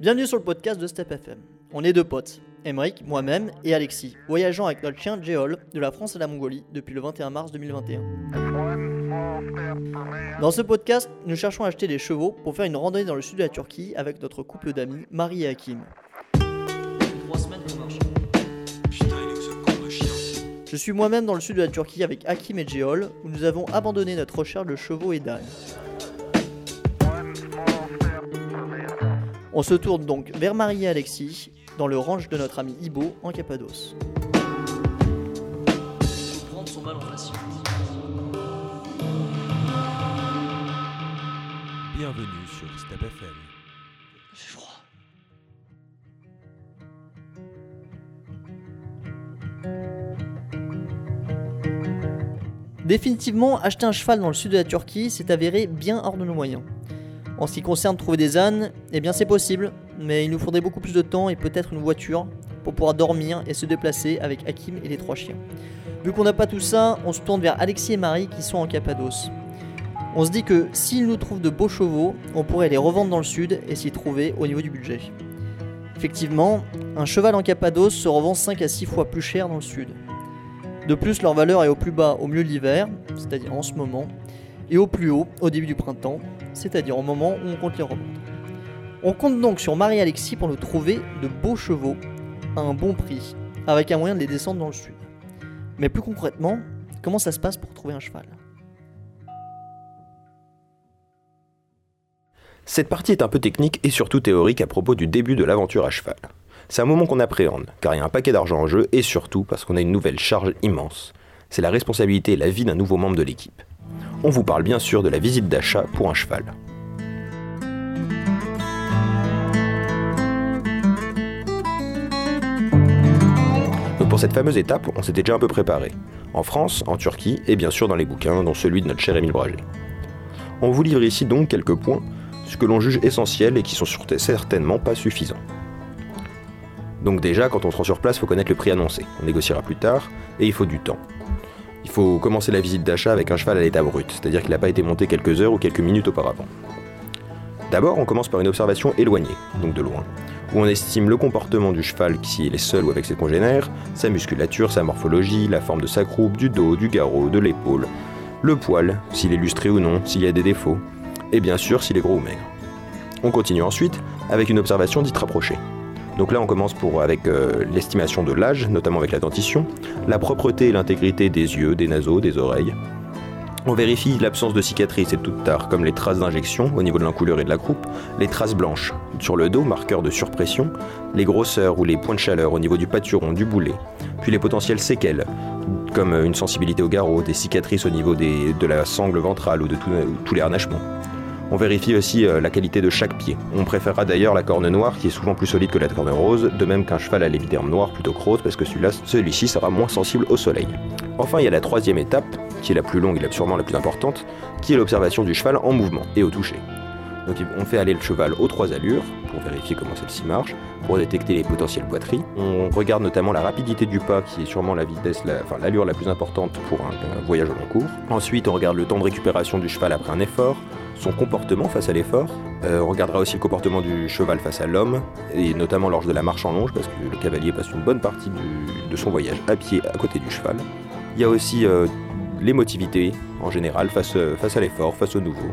Bienvenue sur le podcast de Step FM. On est deux potes, Emeric, moi-même et Alexis, voyageant avec notre chien Jeol de la France à la Mongolie depuis le 21 mars 2021. Dans ce podcast, nous cherchons à acheter des chevaux pour faire une randonnée dans le sud de la Turquie avec notre couple d'amis Marie et Hakim. Je suis moi-même dans le sud de la Turquie avec Hakim et Jeol, où nous avons abandonné notre recherche de chevaux et d'ânes. On se tourne donc vers Marie et Alexis, dans le ranch de notre ami Ibo en Cappadoce. Bienvenue sur Step FM. froid. Définitivement, acheter un cheval dans le sud de la Turquie s'est avéré bien hors de nos moyens. En ce qui concerne trouver des ânes, eh bien c'est possible, mais il nous faudrait beaucoup plus de temps et peut-être une voiture pour pouvoir dormir et se déplacer avec Hakim et les trois chiens. Vu qu'on n'a pas tout ça, on se tourne vers Alexis et Marie qui sont en Cappadoce. On se dit que s'ils nous trouvent de beaux chevaux, on pourrait les revendre dans le sud et s'y trouver au niveau du budget. Effectivement, un cheval en Cappadoce se revend 5 à 6 fois plus cher dans le sud. De plus, leur valeur est au plus bas au milieu de l'hiver, c'est-à-dire en ce moment, et au plus haut au début du printemps, c'est-à-dire au moment où on compte les revendre. On compte donc sur Marie et Alexis pour nous trouver de beaux chevaux à un bon prix, avec un moyen de les descendre dans le sud. Mais plus concrètement, comment ça se passe pour trouver un cheval? Cette partie est un peu technique et surtout théorique à propos du début de l'aventure à cheval. C'est un moment qu'on appréhende, car il y a un paquet d'argent en jeu et surtout parce qu'on a une nouvelle charge immense. C'est la responsabilité et la vie d'un nouveau membre de l'équipe. On vous parle bien sûr de la visite d'achat pour un cheval. Pour cette fameuse étape, on s'était déjà un peu préparé. En France, en Turquie et bien sûr dans les bouquins, dont celui de notre cher Émile Bragé. On vous livre ici donc quelques points, ce que l'on juge essentiels et qui sont certainement pas suffisants. Donc déjà, quand on se rend sur place, il faut connaître le prix annoncé. On négociera plus tard, et il faut du temps. Il faut commencer la visite d'achat avec un cheval à l'état brut, c'est-à-dire qu'il n'a pas été monté quelques heures ou quelques minutes auparavant. D'abord, on commence par une observation éloignée, donc de loin, où on estime le comportement du cheval s'il est seul ou avec ses congénères, sa musculature, sa morphologie, la forme de sa croupe, du dos, du garrot, de l'épaule, le poil, s'il est lustré ou non, s'il y a des défauts, et bien sûr s'il est gros ou maigre. On continue ensuite avec une observation dite rapprochée. Donc là, on commence pour, avec euh, l'estimation de l'âge, notamment avec la dentition, la propreté et l'intégrité des yeux, des naseaux, des oreilles. On vérifie l'absence de cicatrices et de toutes tares, comme les traces d'injection au niveau de l'encouleur et de la croupe, les traces blanches sur le dos, marqueurs de surpression, les grosseurs ou les points de chaleur au niveau du pâturon, du boulet, puis les potentielles séquelles, comme une sensibilité au garrot, des cicatrices au niveau de la sangle ventrale ou de tous les harnachements. On vérifie aussi euh, la qualité de chaque pied. On préférera d'ailleurs la corne noire qui est souvent plus solide que la corne rose, de même qu'un cheval à l'épiderme noir plutôt rose parce que celui-ci sera moins sensible au soleil. Enfin, il y a la troisième étape, qui est la plus longue et sûrement la plus importante, qui est l'observation du cheval en mouvement et au toucher. On fait aller le cheval aux trois allures pour vérifier comment celle-ci marche, pour détecter les potentielles poitrines. On regarde notamment la rapidité du pas qui est sûrement la l'allure la plus importante pour un, voyage au long cours. Ensuite on regarde le temps de récupération du cheval après un effort, son comportement face à l'effort. Euh, on regardera aussi le comportement du cheval face à l'homme, et notamment lors de la marche en longe, parce que le cavalier passe une bonne partie de son voyage à pied à côté du cheval. Il y a aussi euh, l'émotivité en général face, euh, face à l'effort, face au nouveau.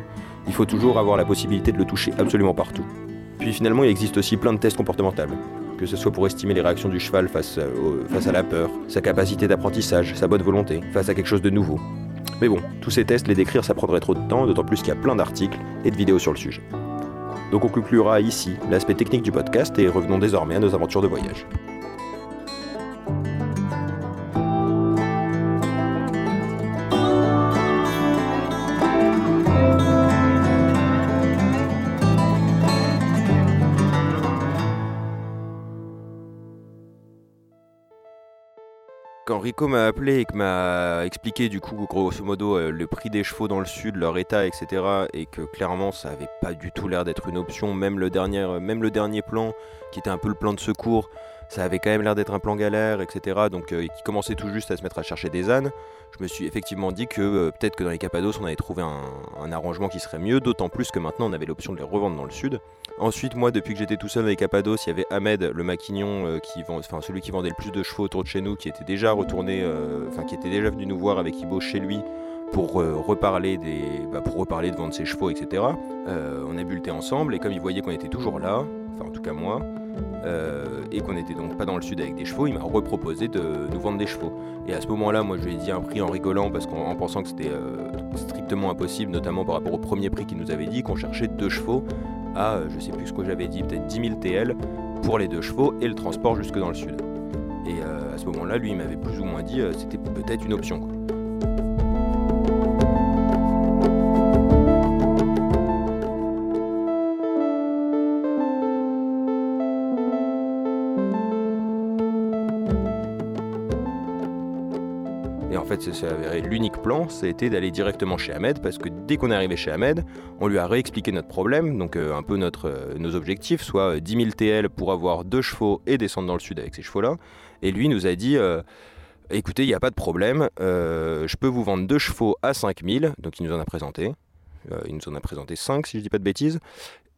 Il faut toujours avoir la possibilité de le toucher absolument partout. Puis finalement, il existe aussi plein de tests comportementaux, que ce soit pour estimer les réactions du cheval face, face à la peur, sa capacité d'apprentissage, sa bonne volonté, face à quelque chose de nouveau. Mais bon, tous ces tests, les décrire, ça prendrait trop de temps, d'autant plus qu'il y a plein d'articles et de vidéos sur le sujet. Donc on conclura ici l'aspect technique du podcast et revenons désormais à nos aventures de voyage. Rico m'a appelé et m'a expliqué du coup grosso modo euh, le prix des chevaux dans le sud, leur état, etc. et que clairement ça avait pas du tout l'air d'être une option, même le dernier, euh, même le dernier plan qui était un peu le plan de secours, ça avait quand même l'air d'être un plan galère, etc. Donc qui commençait tout juste à se mettre à chercher des ânes. Je me suis effectivement dit que peut-être que dans les Cappados on avait trouvé un, arrangement qui serait mieux, d'autant plus que maintenant on avait l'option de les revendre dans le sud. Ensuite, moi, depuis que j'étais tout seul dans les Cappados, il y avait Ahmed, le maquignon, qui vend, enfin celui qui vendait le plus de chevaux autour de chez nous, qui était déjà retourné, enfin qui était déjà venu nous voir avec Ibo chez lui pour euh, reparler des, bah, pour reparler de vendre ses chevaux, etc. Euh, on a bu le thé ensemble et comme il voyait qu'on était toujours là, enfin en tout cas moi, euh, et qu'on n'était donc pas dans le sud avec des chevaux, il m'a reproposé de nous vendre des chevaux. Et à ce moment-là, moi je lui ai dit un prix en rigolant parce qu'en pensant que c'était strictement impossible, notamment par rapport au premier prix qu'il nous avait dit, qu'on cherchait deux chevaux à, je sais plus ce que j'avais dit, peut-être 10 000 TL pour les deux chevaux et le transport jusque dans le sud. Et à ce moment-là, lui, il m'avait plus ou moins dit c'était peut-être une option. L'unique plan, c'était d'aller directement chez Ahmed, parce que dès qu'on est arrivé chez Ahmed, on lui a réexpliqué notre problème, donc euh, un peu euh, nos objectifs, soit 10 000 TL pour avoir deux chevaux et descendre dans le sud avec ces chevaux-là. Et lui nous a dit, euh, écoutez, il n'y a pas de problème, je peux vous vendre deux chevaux à 5 000, donc il nous en a présenté. il nous en a présenté 5 si je dis pas de bêtises.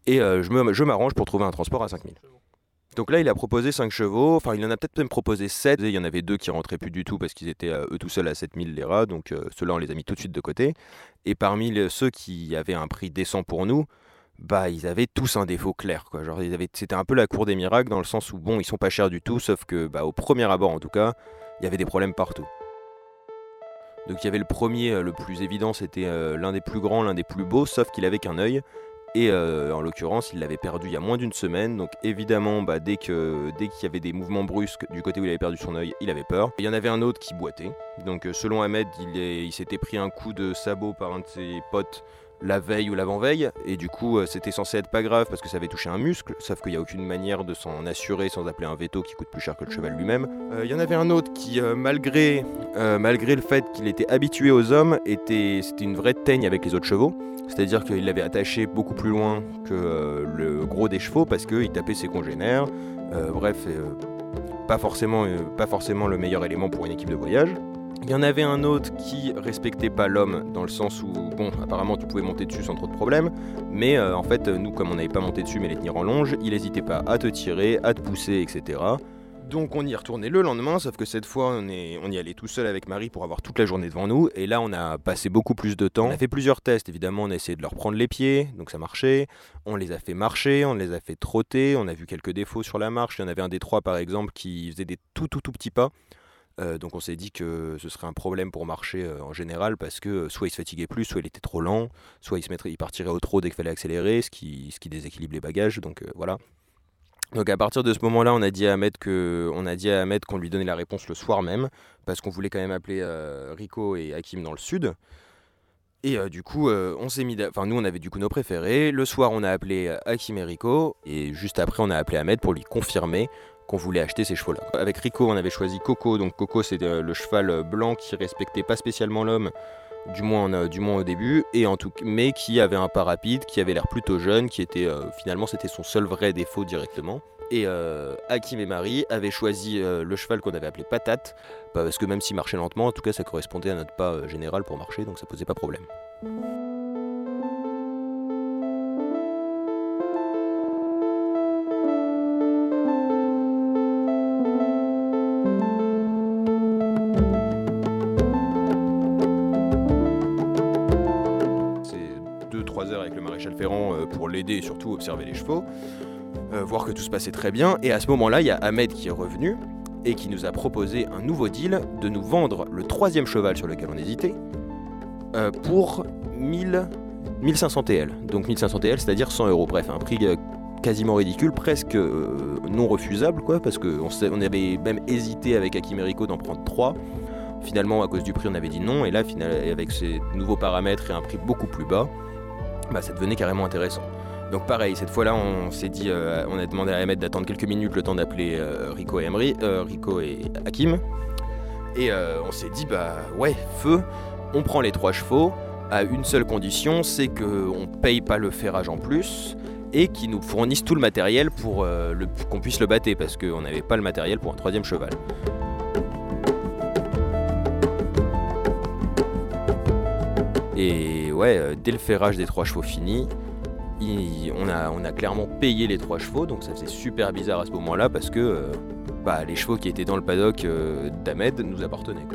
Et je m'arrange pour trouver un transport à 5 000. Donc là, il a proposé 5 chevaux, enfin il en a peut-être même proposé 7, il y en avait deux qui rentraient plus du tout parce qu'ils étaient euh, eux tout seuls à 7000 les rats, donc euh, ceux-là on les a mis tout de suite de côté. Et parmi ceux qui avaient un prix décent pour nous, bah ils avaient tous un défaut clair c'était un peu la cour des miracles dans le sens où bon ils sont pas chers du tout, sauf que bah, au premier abord en tout cas, il y avait des problèmes partout. Donc il y avait le premier, euh, le plus évident, c'était l'un des plus grands, l'un des plus beaux, sauf qu'il avait qu'un œil. Et euh, en l'occurrence, il l'avait perdu il y a moins d'une semaine. Donc évidemment, bah, dès qu'il dès qu'il y avait des mouvements brusques du côté où il avait perdu son œil, il avait peur. Il y en avait un autre qui boitait. Donc euh, selon Ahmed, il, il s'était pris un coup de sabot par un de ses potes la veille ou l'avant-veille, et du coup euh, c'était censé être pas grave parce que ça avait touché un muscle, sauf qu'il n'y a aucune manière de s'en assurer sans appeler un veto qui coûte plus cher que le cheval lui-même. Il y en avait un autre qui, malgré, malgré le fait qu'il était habitué aux hommes, était, c'était une vraie teigne avec les autres chevaux. C'est-à-dire qu'il l'avait attaché beaucoup plus loin que euh, le gros des chevaux parce qu'il tapait ses congénères. Euh, bref, euh, pas, forcément, pas forcément le meilleur élément pour une équipe de voyage. Il y en avait un autre qui respectait pas l'homme dans le sens où, bon, apparemment tu pouvais monter dessus sans trop de problèmes, mais en fait, nous, comme on n'avait pas monté dessus mais les tenir en longe, il n'hésitait pas à te tirer, à te pousser, etc. Donc on y retourné le lendemain, sauf que cette fois on, on y allait tout seul avec Marie pour avoir toute la journée devant nous. Et là on a passé beaucoup plus de temps. On a fait plusieurs tests, évidemment on a essayé de leur prendre les pieds, donc ça marchait. On les a fait marcher, on les a fait trotter, on a vu quelques défauts sur la marche. Il y en avait un des trois par exemple qui faisait des tout tout tout petits pas. Euh, donc on s'est dit que ce serait un problème pour marcher euh, en général parce que euh, soit il se fatiguait plus, soit il était trop lent, soit il, se mettrait, il partirait au trop dès qu'il fallait accélérer, ce qui, ce qui déséquilibre les bagages. Donc voilà. Donc à partir de ce moment-là, on a dit à Ahmed que, on a dit à Ahmed qu'on lui donnait la réponse le soir même, parce qu'on voulait quand même appeler Rico et Hakim dans le sud. Et du coup, on s'est mis, enfin nous on avait du coup nos préférés. Le soir, on a appelé Hakim et Rico, et juste après, on a appelé Ahmed pour lui confirmer qu'on voulait acheter ces chevaux-là. Avec Rico, on avait choisi Coco. Donc Coco, c'est le cheval blanc qui respectait pas spécialement l'homme, du moins, du moins au début, et en tout, mais qui avait un pas rapide, qui avait l'air plutôt jeune, qui était euh, finalement c'était son seul vrai défaut directement. Et euh, Hakim et Marie avaient choisi euh, le cheval qu'on avait appelé Patate, parce que même s'il marchait lentement, en tout cas ça correspondait à notre pas général pour marcher, donc ça posait pas problème. L'aider et surtout observer les chevaux, euh, voir que tout se passait très bien. Et à ce moment-là, il y a Ahmed qui est revenu et qui nous a proposé un nouveau deal de nous vendre le troisième cheval sur lequel on hésitait euh, pour 1000, 1500 TL. Donc 1500 TL, c'est-à-dire 100 euros. Bref, un prix euh, quasiment ridicule, presque non refusable, quoi, parce qu'on on avait même hésité avec Akimerico d'en prendre 3. Finalement, à cause du prix, on avait dit non, et là, avec ces nouveaux paramètres et un prix beaucoup plus bas, bah, ça devenait carrément intéressant. Donc pareil, cette fois-là, on s'est dit, euh, on a demandé à Ahmed d'attendre quelques minutes le temps d'appeler euh, Rico et Emery, euh, Rico et Hakim. Et on s'est dit, bah ouais, feu, on prend les trois chevaux à une seule condition, c'est qu'on paye pas le ferrage en plus et qui nous fournissent tout le matériel pour le- qu'on puisse le battre parce qu'on n'avait pas le matériel pour un troisième cheval. Et ouais, euh, dès le ferrage des trois chevaux fini, on, a, clairement payé les trois chevaux, donc ça faisait super bizarre à ce moment-là parce que euh, bah, les chevaux qui étaient dans le paddock euh, d'Ahmed nous appartenaient.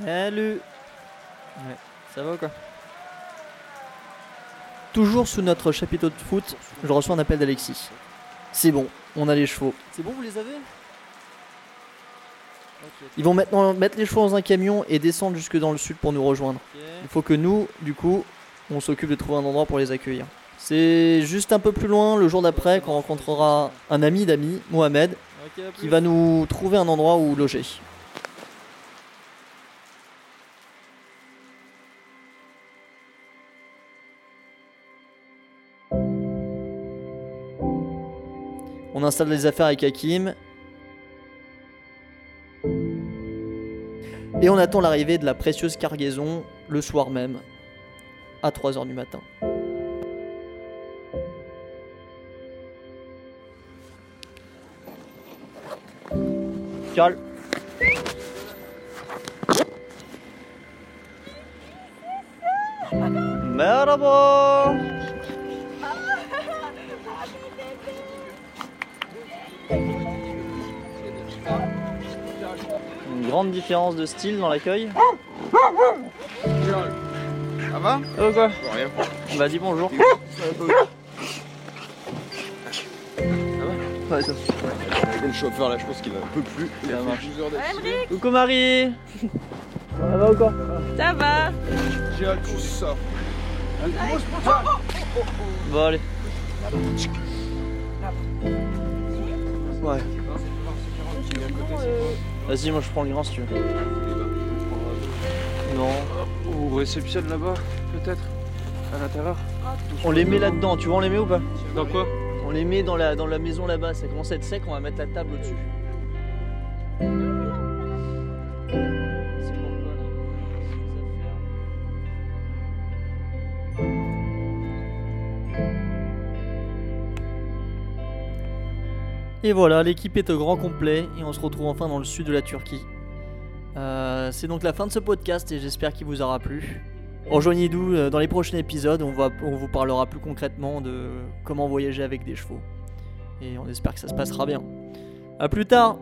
Salut Ouais, ça va ou quoi? Toujours sous notre chapiteau de foot, je reçois un appel d'Alexis. C'est bon, on a les chevaux. C'est bon, vous les avez? Ils vont maintenant mettre les chevaux dans un camion et descendre jusque dans le sud pour nous rejoindre. Il faut que nous, du coup, on s'occupe de trouver un endroit pour les accueillir. C'est juste un peu plus loin, le jour d'après, qu'on rencontrera un ami d'amis, Mohamed, qui va nous trouver un endroit où loger. On installe les affaires avec Hakim. Et on attend l'arrivée de la précieuse cargaison le soir même, à 3h du matin. Charles. Merhaba. Une grande différence de style dans l'accueil. Ça va? Oh quoi? Rien. Bah dis bonjour. Ouais, ça. Le chauffeur là, je pense qu'il plus. Il Ça a 12 heures d'affilée. Coucou Marie Ça va ou quoi? Ça va J'ai hâte qu'on sorte. Bon allez. Ouais. Vas-y moi je prends le grand si tu veux. Non. Ou réception là-bas, peut-être À l'intérieur On les met là-dedans, tu vois on les met ou pas Dans quoi On les met dans la, dans la maison là-bas, ça commence à être sec, on va mettre la table au-dessus. Et voilà, l'équipe est au grand complet et on se retrouve enfin dans le sud de la Turquie. Euh, c'est donc la fin de ce podcast et j'espère qu'il vous aura plu. Rejoignez-nous euh, dans les prochains épisodes, on, on vous parlera plus concrètement de comment voyager avec des chevaux. Et on espère que ça se passera bien. A plus tard